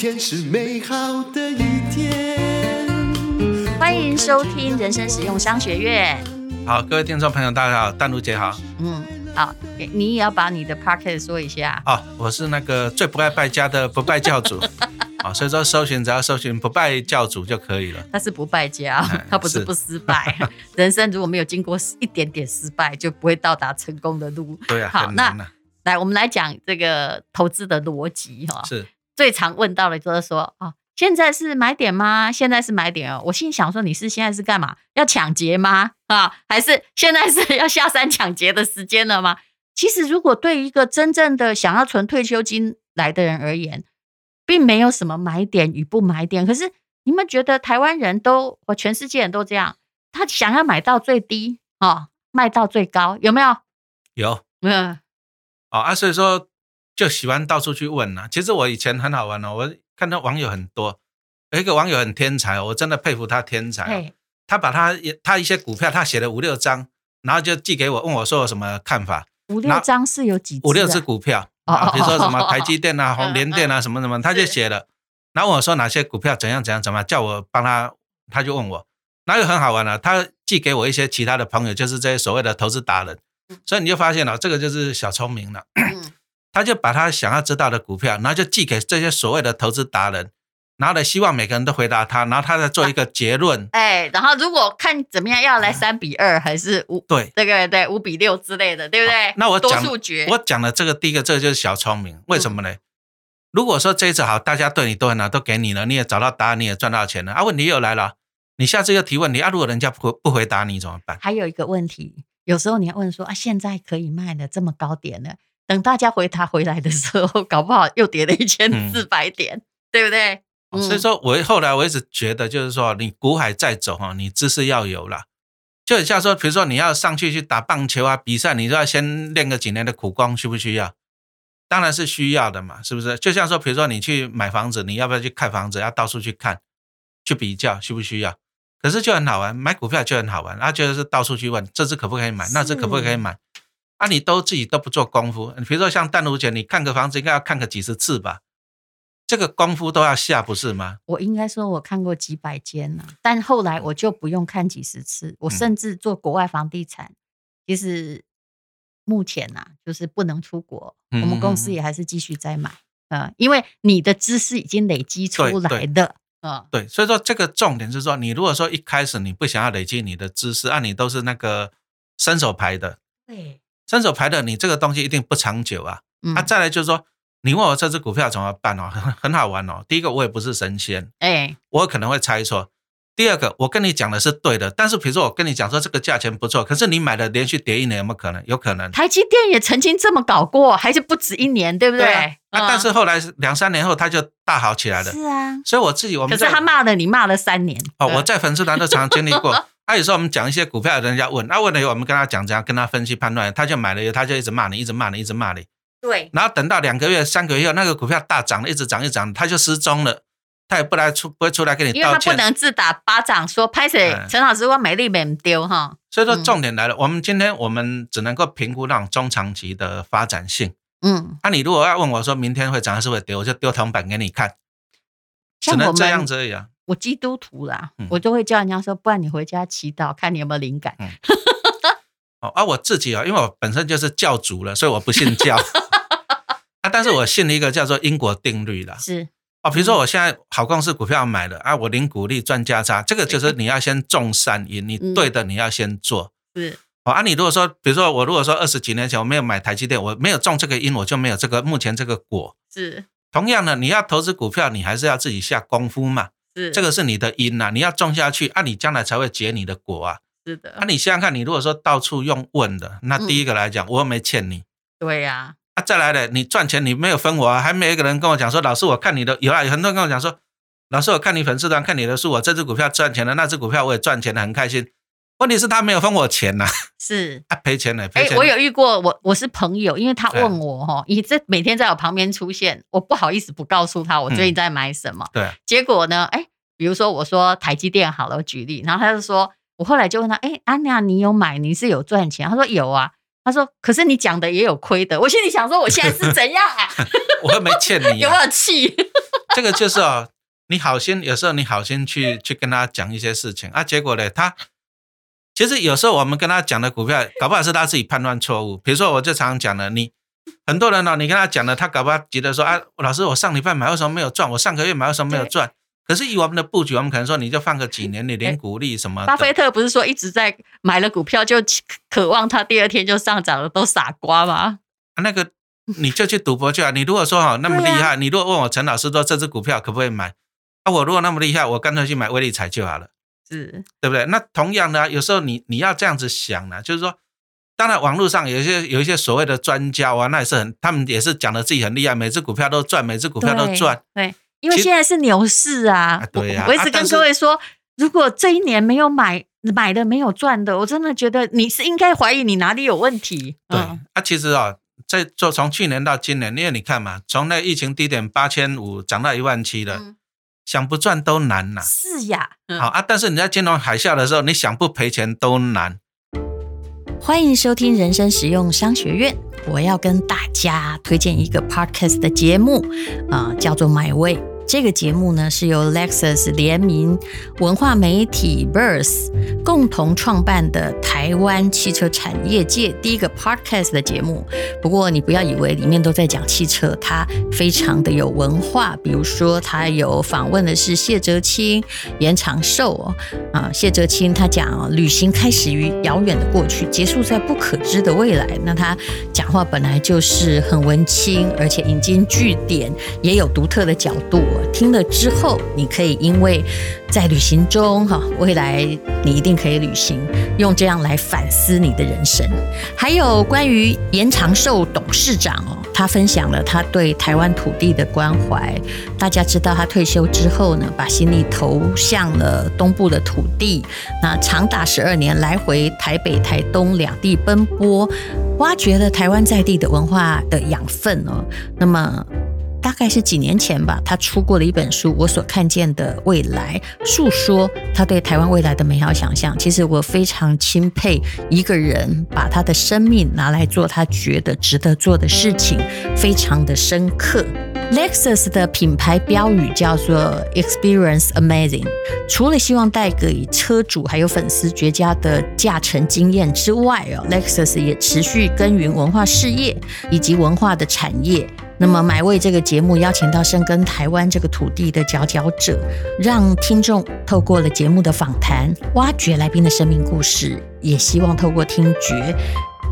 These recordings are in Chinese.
天是美好的一天。欢迎收听人生实用商学院。好，各位听众朋友，大家好，淡如姐好。嗯，好，你也要把你的 pocket 说一下。哦，我是那个最不爱败家的不败教主。啊，所以说搜寻只要搜寻不败教主就可以了。他是不败家，他不是不失败。人生如果没有经过一点点失败，就不会到达成功的路。对啊，好，那来我们来讲这个投资的逻辑哈。是。最常问到的就是说，哦，现在是买点吗？现在是买点哦。我心想说，你是现在是干嘛？要抢劫吗？啊，还是现在是 要下山抢劫的时间了吗？其实，如果对于一个真正的想要存退休金来的人而言，并没有什么买点与不买点，可是你们觉得台湾人都，或全世界人都这样，他想要买到最低，哦，卖到最高，有没有？有，嗯，哦啊，所以说就喜欢到处去问呐。其实我以前很好玩哦，我看到网友很多，有一个网友很天才，我真的佩服他天才。嘿他把他他一些股票，他写了五六张，然后就寄给我，问我说有什么看法。五六张是有几只？五六只股票。啊，比如说什么台积电啊、宏联电啊，什么什么，他就写了，然后问我说哪些股票怎样怎样怎么样，叫我帮他，他就问我，那又很好玩了，他寄给我一些其他的朋友，就是这些所谓的投资达人，所以你就发现了，这个就是小聪明了，他就把他想要知道的股票，然后就寄给这些所谓的投资达人。然后呢，希望每个人都回答他，然后他再做一个结论。哎，然后如果看怎么样，要来三比二还是五？对，这个对五比六之类的，对不对？那我讲多数决，我讲的这个第一个，这个就是小聪明。为什么呢？嗯、如果说这一次好，大家对你都很好，都给你了，你也找到答案，你也赚到钱了啊。问题又来了，你下次又提问题啊，如果人家不不回答你怎么办？还有一个问题，有时候你要问说啊，现在可以卖的这么高点了，等大家回答回来的时候，搞不好又跌了一千四百点，嗯、对不对？所以说，我后来我一直觉得，就是说，你股海在走哈，你知识要有了。就很像说，比如说你要上去去打棒球啊，比赛，你都要先练个几年的苦功，需不需要？当然是需要的嘛，是不是？就像说，比如说你去买房子，你要不要去看房子？要到处去看，去比较，需不需要？可是就很好玩，买股票就很好玩，那就是到处去问，这只可不可以买？那只可不可以买？啊，你都自己都不做功夫。你比如说像淡如姐，你看个房子应该要看个几十次吧？这个功夫都要下，不是吗？我应该说，我看过几百间了，但后来我就不用看几十次。我甚至做国外房地产，其实目前呐，就是不能出国，我们公司也还是继续在买啊，因为你的知识已经累积出来的啊。对，所以说这个重点是说，你如果说一开始你不想要累积你的知识，啊，你都是那个伸手牌的，对，伸手牌的，你这个东西一定不长久啊。啊，再来就是说。你问我这只股票怎么办哦？很 很好玩哦。第一个，我也不是神仙，哎，我可能会猜错。第二个，我跟你讲的是对的，但是比如说我跟你讲说这个价钱不错，可是你买了连续跌一年，有没有可能？有可能。台积电也曾经这么搞过，还是不止一年，对不对？对啊，啊，但是后来两三年后，它就大好起来了。是啊，所以我自己我们可是他骂了你骂了三年哦。我在粉丝团都常常经历过。他有时候我们讲一些股票，人家问，那问了以后，我们跟他讲怎样跟他分析判断，他就买了以后，他就一直骂你，一直骂你，一直骂你。对，然后等到两个月、三个月后，那个股票大涨了，一直涨，一直涨，他就失踪了，他也不来出，不会出来跟你道歉，因为他不能自打巴掌说拍谁，陈老师我美丽没丢哈。所以说重点来了，嗯、我们今天我们只能够评估那种中长期的发展性。嗯，那、啊、你如果要问我说明天会涨还是会跌，我就丢铜板给你看，只能这样子而已啊。我基督徒啦，嗯、我都会叫人家说，不然你回家祈祷，看你有没有灵感。嗯 哦，而、啊、我自己啊，因为我本身就是教主了，所以我不信教。啊，但是我信了一个叫做因果定律的。是。哦，比如说我现在好公司股票买了啊，我零股利赚价差，这个就是你要先种善因，你对的你要先做。是。哦，啊，你如果说，比如说我如果说二十几年前我没有买台积电，我没有种这个因，我就没有这个目前这个果。是。同样的，你要投资股票，你还是要自己下功夫嘛。是。这个是你的因呐，你要种下去，啊，你将来才会结你的果啊。是的，那、啊、你想想看，你如果说到处用问的，那第一个来讲，嗯、我又没欠你。对呀、啊，啊，再来的，你赚钱你没有分我啊，还没有一个人跟我讲说，老师我看你的有啊，有很多人跟我讲说，老师我看你粉丝团看你的书，我这只股票赚钱了，那只股票我也赚钱了，很开心。问题是，他没有分我钱呐、啊，是啊，赔钱了，赔钱。哎，我有遇过，我我是朋友，因为他问我哈，你这每天在我旁边出现，我不好意思不告诉他我最近在买什么。嗯、对，结果呢，哎，比如说我说台积电好了，我举例，然后他就说。我后来就问他，哎、欸，安娜，你有买？你是有赚钱？他说有啊。他说，可是你讲的也有亏的。我心里想说，我现在是怎样啊？我又没欠你、啊，有没有气？这个就是哦，你好心有时候你好心去去跟他讲一些事情啊，结果呢，他其实有时候我们跟他讲的股票，搞不好是他自己判断错误。比如说，我就常常讲了，你很多人呢、哦，你跟他讲的，他搞不好觉得说啊，老师，我上礼拜买为什么没有赚？我上个月买为什么没有赚？可是以我们的布局，我们可能说你就放个几年，你连股利什么？巴菲特不是说一直在买了股票就渴望它第二天就上涨了，都傻瓜吗？那个你就去赌博去啊！你如果说哈那么厉害，啊、你如果问我陈老师说这只股票可不可以买？啊，我如果那么厉害，我干脆去买威力彩就好了，是，对不对？那同样呢，有时候你你要这样子想呢，就是说，当然网络上有一些有一些所谓的专家啊，那也是很，他们也是讲的自己很厉害，每只股票都赚，每只股票都赚，对。因为现在是牛市啊，对呀。我一直跟各位说，如果这一年没有买买的没有赚的，我真的觉得你是应该怀疑你哪里有问题。对啊，其实啊，在做从去年到今年，因为你看嘛，从那疫情低点八千五涨到一万七了，想不赚都难呐。是呀，好啊，但是你在金融海啸的时候，你想不赔钱都难。欢迎收听人生实用商学院。我要跟大家推荐一个 podcast 的节目啊，叫做《买位》。这个节目呢，是由 Lexus 联名文化媒体 Verse 共同创办的台湾汽车产业界第一个 podcast 的节目。不过你不要以为里面都在讲汽车，它非常的有文化。比如说，他有访问的是谢哲青、严长寿哦。啊，谢哲青他讲旅行开始于遥远的过去，结束在不可知的未来。那他讲话本来就是很文青，而且引经据典，也有独特的角度。听了之后，你可以因为在旅行中哈，未来你一定可以旅行，用这样来反思你的人生。还有关于严长寿董事长哦，他分享了他对台湾土地的关怀。大家知道他退休之后呢，把心力投向了东部的土地，那长达十二年来回台北、台东两地奔波，挖掘了台湾在地的文化的养分哦。那么。大概是几年前吧，他出过了一本书《我所看见的未来》，诉说他对台湾未来的美好想象。其实我非常钦佩一个人把他的生命拿来做他觉得值得做的事情，非常的深刻。Lexus 的品牌标语叫做 “Experience Amazing”，除了希望带给车主还有粉丝绝佳的驾乘经验之外哦，Lexus 也持续耕耘文化事业以及文化的产业。那么，买位这个节目邀请到深耕台湾这个土地的佼佼者，让听众透过了节目的访谈，挖掘来宾的生命故事，也希望透过听觉，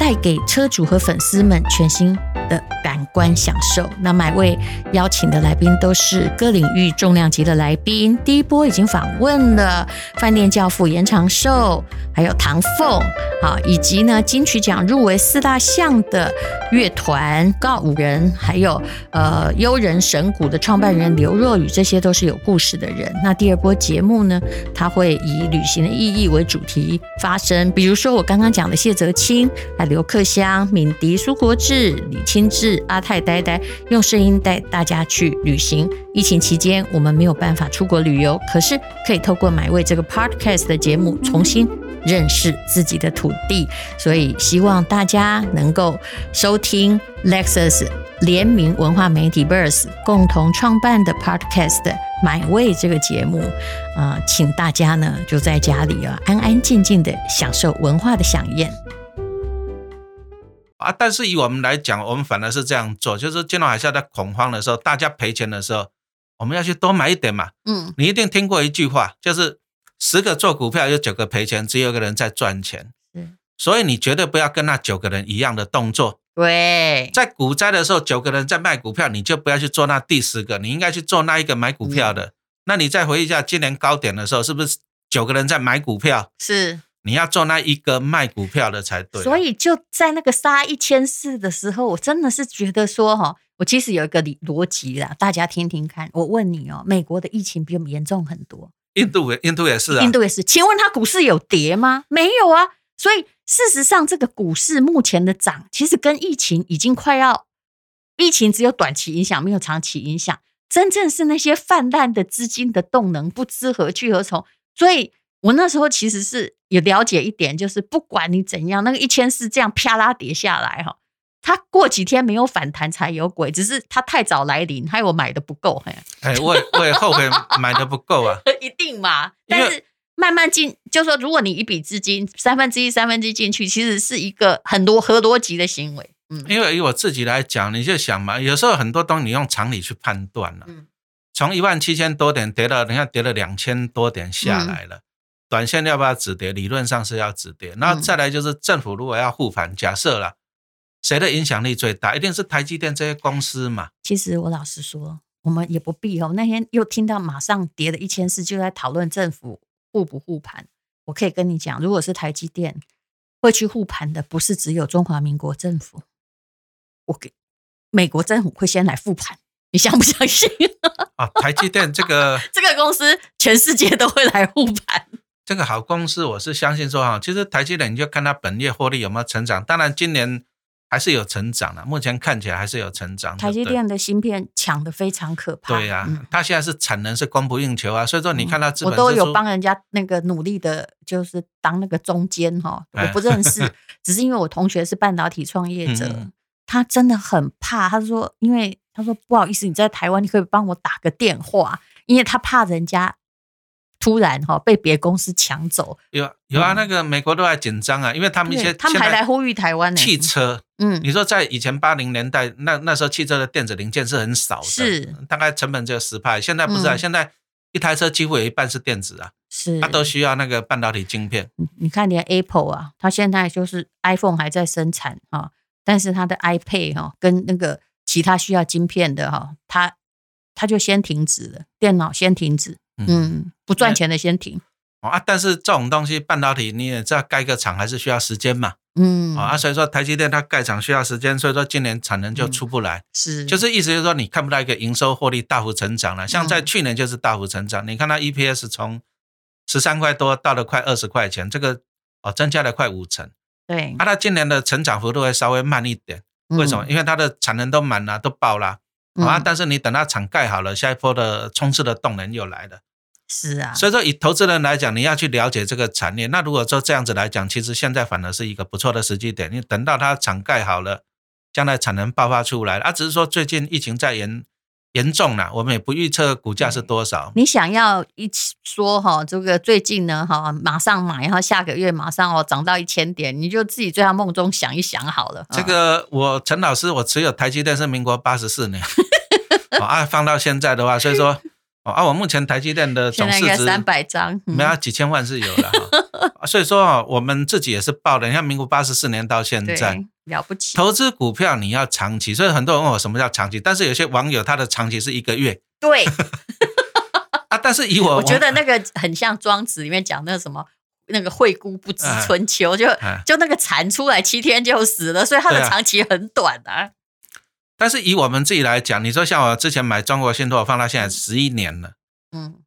带给车主和粉丝们全新的感官享受。那买位邀请的来宾都是各领域重量级的来宾。第一波已经访问了饭店教父严长寿，还有唐凤，啊，以及呢金曲奖入围四大项的乐团告五人，还有呃悠人神鼓的创办人刘若雨，这些都是有故事的人。那第二波节目呢，他会以旅行的意义为主题发生，比如说我刚刚讲的谢哲青，还刘克襄、敏迪、苏国志、李清。亲自阿泰呆呆用声音带大家去旅行。疫情期间，我们没有办法出国旅游，可是可以透过买位这个 podcast 的节目，重新认识自己的土地。所以希望大家能够收听 Lexus 联名文化媒体 Verse 共同创办的 podcast 买位这个节目。啊、请大家呢就在家里啊，安安静静的享受文化的饗宴。啊，但是以我们来讲，我们反而是这样做，就是金融海啸在恐慌的时候，大家赔钱的时候，我们要去多买一点嘛。嗯，你一定听过一句话，就是十个做股票有九个赔钱，只有一个人在赚钱。嗯，所以你绝对不要跟那九个人一样的动作。对，在股灾的时候，九个人在卖股票，你就不要去做那第十个，你应该去做那一个买股票的。嗯，那你再回忆一下今年高点的时候，是不是九个人在买股票？是。你要做那一个卖股票的才对，所以就在那个杀一千四的时候，我真的是觉得说哈，我其实有一个理逻辑啦，大家听听看。我问你哦，美国的疫情比我们严重很多，印度也印度也是啊，印度也是。请问它股市有跌吗？没有啊。所以事实上，这个股市目前的涨，其实跟疫情已经快要，疫情只有短期影响，没有长期影响。真正是那些泛滥的资金的动能不知何去何从，所以。我那时候其实是有了解一点，就是不管你怎样，那个一千四这样啪啦跌下来哈，它过几天没有反弹才有鬼，只是它太早来临，害我买的不够。哎，哎，我也我也后悔买的不够啊，一定嘛。但是慢慢进，就是说如果你一笔资金三分之一、三分之一进去，其实是一个很多合逻辑的行为。嗯，因为以我自己来讲，你就想嘛，有时候很多东西你用常理去判断了。嗯，从一万七千多点跌到，你看跌了两千多点下来了，嗯、短线要不要止跌？理论上是要止跌。然后再来就是政府如果要护盘，假设了谁的影响力最大，一定是台积电这些公司嘛。其实我老实说，我们也不必哦。那天又听到马上跌了一千四，就在讨论政府护不护盘。我可以跟你讲，如果是台积电会去护盘的，不是只有中华民国政府。我给美国政府会先来复盘，你相不相信？啊，台积电这个 这个公司，全世界都会来护盘。这个好公司，我是相信说哈，其实台积电你就看它本月获利有没有成长，当然今年。还是有成长的，目前看起来还是有成长。台积电的芯片抢得非常可怕。对呀、啊，嗯、它现在是产能是供不应求啊，所以说你看它资本、嗯、我都有帮人家那个努力的，就是当那个中间哈，我不认识，只是因为我同学是半导体创业者，嗯、他真的很怕。他说，因为他说不好意思，你在台湾，你可以帮我打个电话，因为他怕人家。突然哈被别公司抢走，有有啊，那个美国都还紧张啊，因为他们一些他们还来呼吁台湾呢。汽车，嗯，你说在以前八零年代那那时候汽车的电子零件是很少的，是大概成本只有十派，现在不是啊，现在一台车几乎有一半是电子啊，是它都需要那个半导体晶片。你看连 Apple 啊，它现在就是 iPhone 还在生产哈，但是它的 iPad 哈跟那个其他需要晶片的哈，它它就先停止了，电脑先停止。嗯，不赚钱的先停。哦啊，但是这种东西半导体你也知道，盖个厂还是需要时间嘛。嗯，啊，所以说台积电它盖厂需要时间，所以说今年产能就出不来。是，就是意思就是说你看不到一个营收获利大幅成长了。像在去年就是大幅成长，你看它 EPS 从十三块多到了快二十块钱，这个哦增加了快五成。对，啊，它今年的成长幅度会稍微慢一点，为什么？因为它的产能都满了，都爆了。啊，但是你等它厂盖好了，下一波的冲刺的动能又来了。是啊，所以说以投资人来讲，你要去了解这个产业。那如果说这样子来讲，其实现在反而是一个不错的时机点。你等到它厂盖好了，将来产能爆发出来，啊，只是说最近疫情在严严重了，我们也不预测股价是多少。你想要一起说哈，这个最近呢哈，马上买，然后下个月马上哦涨到一千点，你就自己在梦中想一想好了。这个我陈老师，我持有台积电是民国八十四年，啊，放到现在的话，所以说。啊，我目前台积电的总市值三百张，没有几千万是有的哈。所以说啊，我们自己也是报的。你看，民国八十四年到现在，了不起。投资股票你要长期，所以很多人问我什么叫长期，但是有些网友他的长期是一个月。对。啊，但是以我，我觉得那个很像庄子里面讲那个什么，那个惠姑不知春秋，就就那个蝉出来七天就死了，所以它的长期很短啊。但是以我们自己来讲，你说像我之前买中国信托，放到现在十一年了，嗯，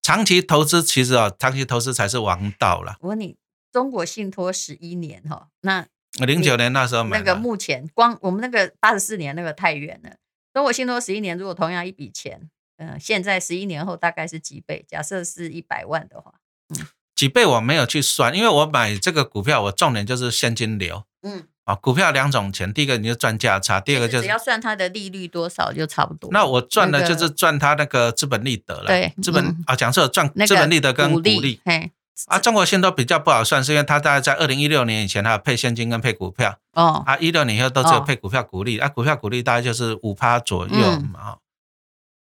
长期投资其实啊，长期投资才是王道了。我问你，中国信托十一年哈，那零九年那时候买那个，目前光我们那个八十四年那个太远了。中国信托十一年，如果同样一笔钱，嗯，现在十一年后大概是几倍？假设是一百万的话，嗯，几倍我没有去算，因为我买这个股票，我重点就是现金流，嗯。啊，股票两种钱，第一个你就赚价差，第二个就是只要算它的利率多少就差不多。那我赚的就是赚它那个资本利得了。对，资本啊，假设赚资本利得跟股利。嘿，啊，中国现在都比较不好算，是因为它大概在二零一六年以前，它有配现金跟配股票。哦。啊，一六年以后都只有配股票股利，啊，股票股利大概就是五趴左右嘛。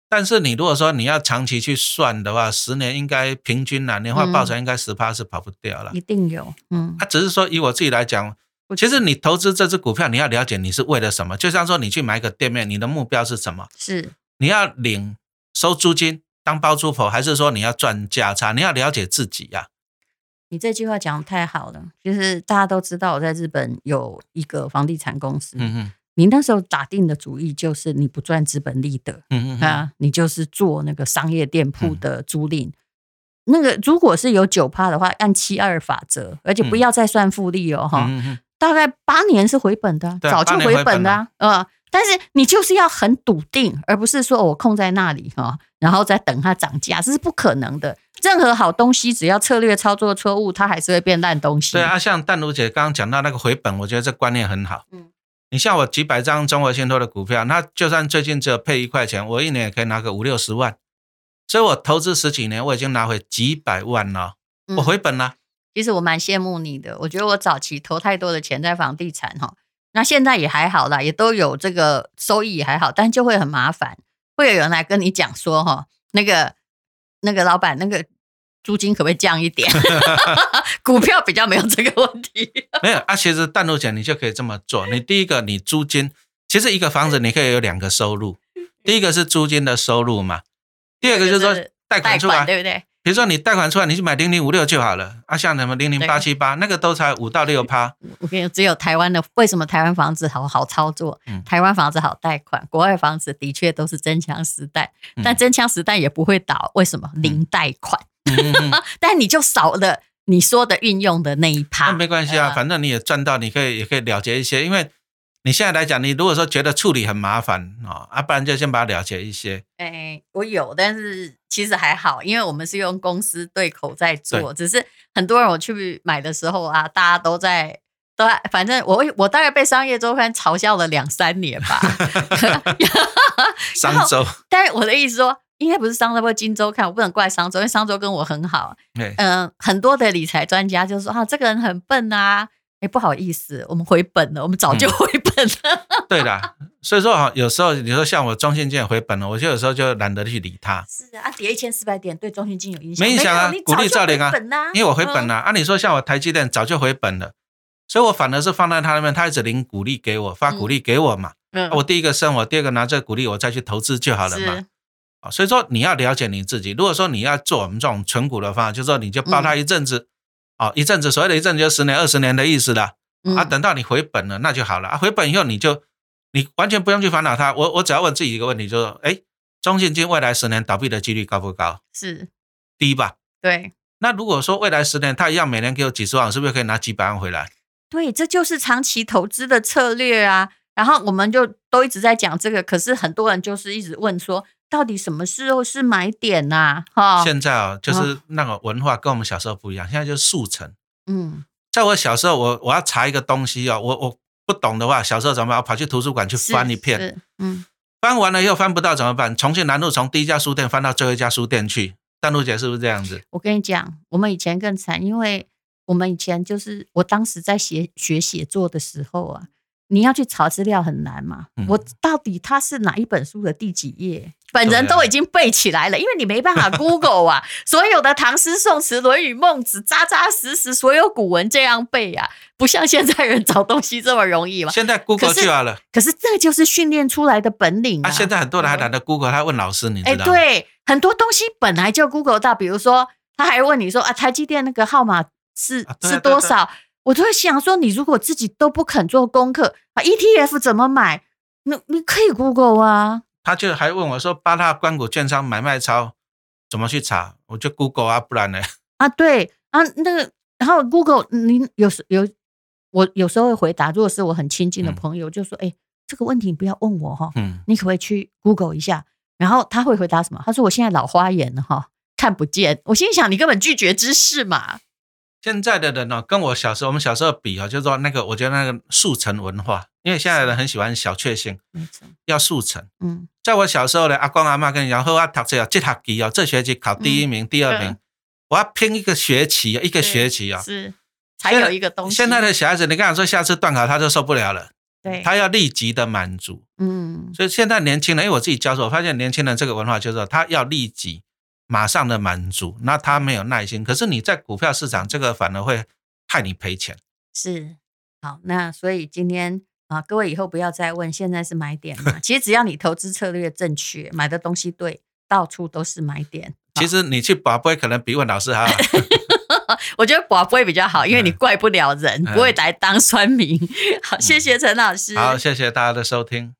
但是你如果说你要长期去算的话，十年应该平均啊，年化报酬应该十趴是跑不掉了。一定有。嗯。啊，只是说以我自己来讲。其实你投资这只股票，你要了解你是为了什么。就像说你去买一个店面，你的目标是什么？是你要领收租金当包租婆，还是说你要赚价差？你要了解自己呀、啊。你这句话讲得太好了。就是大家都知道，我在日本有一个房地产公司。嗯嗯。你那时候打定的主意就是你不赚资本利得。嗯嗯。啊，你就是做那个商业店铺的租赁。嗯、那个如果是有九趴的话，按七二法则，而且不要再算复利哦，哈、嗯。大概八年是回本的，啊，早就回本的，啊，呃，但是你就是要很笃定，而不是说我空在那里哈，然后再等它涨价，这是不可能的。任何好东西，只要策略操作错误，它还是会变烂东西。对啊，像淡如姐刚刚讲到那个回本，我觉得这观念很好。嗯，你像我几百张中国信托的股票，那就算最近只有配一块钱，我一年也可以拿个五六十万。所以我投资十几年，我已经拿回几百万了，我回本了。嗯、其实我蛮羡慕你的，我觉得我早期投太多的钱在房地产哈，那现在也还好啦，也都有这个收益也还好，但就会很麻烦，会有人来跟你讲说哈，那个那个老板那个。租金可不可以降一点？股票比较没有这个问题。没有啊，其实淡如讲你就可以这么做。你第一个，你租金，其实一个房子你可以有两个收入。第一个是租金的收入嘛，第二个就是说贷款出来，对不对？比如说你贷款出来，你去买零零五六就好了啊，像什么零零八七八，那个都才五到六趴。我跟你说，只有台湾的，为什么台湾房子好好操作？台湾房子好贷款，国外房子的确都是真枪实弹，但真枪实弹也不会倒，为什么？零贷款。嗯、但你就少了你说的运用的那一趴，那没关系啊，反正你也赚到，你可以也可以了结一些。因为你现在来讲，你如果说觉得处理很麻烦啊，啊，不然就先把它了结一些。哎、欸，我有，但是其实还好，因为我们是用公司对口在做，只是很多人我去买的时候啊，大家都在都在，反正我我大概被商业周刊嘲笑了两三年吧。商周，但是我的意思说。应该不是商周或金周刊，我不能怪商周，因为商周跟我很好。嗯、呃，很多的理财专家就说啊，这个人很笨啊。哎，不好意思，我们回本了，我们早就回本 对的，所以说哈，有时候你说像我中信金回本了，我就有时候就懒得去理他。是啊，跌一千四百点对中信金有影响？没影响啊，鼓励照领啊，因为我回本了。嗯、啊，你说像我台积电早就回本了，所以我反而是放在他那边，他一直领股利给我，发股利给我嘛。嗯，我第一个生我，第二个拿这个股利，我再去投资就好了嘛。所以说你要了解你自己。如果说你要做我们这种存股的方法，就是说你就抱它一阵子，哦、嗯，一阵子，所谓的一阵子就十年、二十年的意思了。嗯、啊，等到你回本了，那就好了。啊，回本以后你就你完全不用去烦恼它。我我只要问自己一个问题，就是说，哎，中信金未来十年倒闭的几率高不高？是低吧？对。那如果说未来十年它一样每年给我几十万，是不是可以拿几百万回来？对，这就是长期投资的策略啊。然后我们就都一直在讲这个，可是很多人就是一直问说。到底什么时候是买点呐、啊？哈，现在啊，就是那个文化跟我们小时候不一样，现在就是速成。嗯，在我小时候，我我要查一个东西哦，我我不懂的话，小时候怎么办？我跑去图书馆去翻一片，嗯，翻完了又翻不到怎么办？重庆南路从第一家书店翻到最后一家书店去。丹露姐是不是这样子？我跟你讲，我们以前更惨，因为我们以前就是我当时在写学写作的时候啊。你要去查资料很难嘛？嗯、我到底它是哪一本书的第几页？本人都已经背起来了，因为你没办法 Google 啊，所有的唐诗宋词、论语孟子，扎扎实实所有古文这样背啊，不像现在人找东西这么容易嘛。现在 Google 就好了，可是这就是训练出来的本领啊。啊现在很多人还懒得 Google，他问老师，你知道吗？哎，对，很多东西本来就 Google 到，比如说他还问你说啊，台积电那个号码是、啊、是多少？我就会想说，你如果自己都不肯做功课，啊，ETF 怎么买？你你可以 Google 啊。他就还问我说，八大关股券商买卖超怎么去查？我就 Google 啊，不然呢？啊，对啊，那个，然后 Google，你有时有我有时候会回答，如果是我很亲近的朋友，嗯、就说，哎，这个问题你不要问我哈，嗯，你可不可以去 Google 一下？然后他会回答什么？他说我现在老花眼了哈，看不见。我心想，你根本拒绝知识嘛。现在的人呢，跟我小时候我们小时候比啊，就是说那个，我觉得那个速成文化，因为现在的人很喜欢小确幸，要速成。嗯，在我小时候呢，阿公阿妈跟你讲，说我读这个这学期哦，这学期考第一名、第二名，我要拼一个学期，一个学期啊，是才有一个东西。现在的小孩子，你跟他说下次断考他就受不了了，对，他要立即的满足。嗯，所以现在年轻人，因为我自己教授，我发现年轻人这个文化就是说他要立即。马上的满足，那他没有耐心。可是你在股票市场，这个反而会害你赔钱。是，好，那所以今天啊，各位以后不要再问现在是买点嘛。其实只要你投资策略正确，买的东西对，到处都是买点。其实你去博杯可能比问老师还好。我觉得博杯比较好，因为你怪不了人，嗯、不会来当酸民。好，谢谢陈老师。好，谢谢大家的收听。